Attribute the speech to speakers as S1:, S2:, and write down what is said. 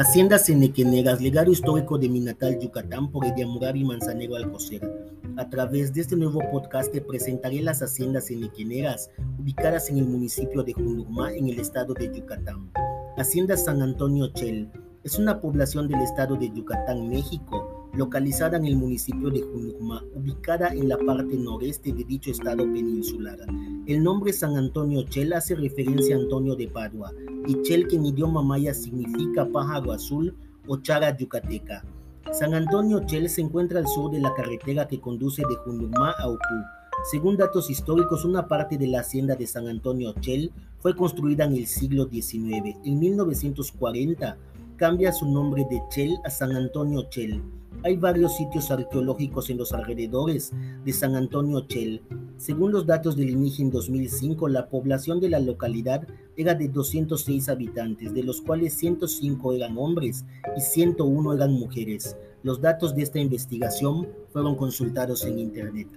S1: Hacienda Cenequeneras, legado histórico de mi natal Yucatán por y Manzanero Alcocer. A través de este nuevo podcast te presentaré las haciendas cenequeneras ubicadas en el municipio de Junurma en el estado de Yucatán. Hacienda San Antonio Chel es una población del estado de Yucatán, México, localizada en el municipio de Junurma, ubicada en la parte noreste de dicho estado peninsular. El nombre San Antonio Chel hace referencia a Antonio de Padua, y Chel que en idioma maya significa pájaro azul o chara yucateca. San Antonio Chel se encuentra al sur de la carretera que conduce de Junumá a Ucú. Según datos históricos, una parte de la hacienda de San Antonio Chel fue construida en el siglo XIX. En 1940 cambia su nombre de Chel a San Antonio Chel. Hay varios sitios arqueológicos en los alrededores de San Antonio Chel. Según los datos del INIGI en 2005, la población de la localidad era de 206 habitantes, de los cuales 105 eran hombres y 101 eran mujeres. Los datos de esta investigación fueron consultados en Internet.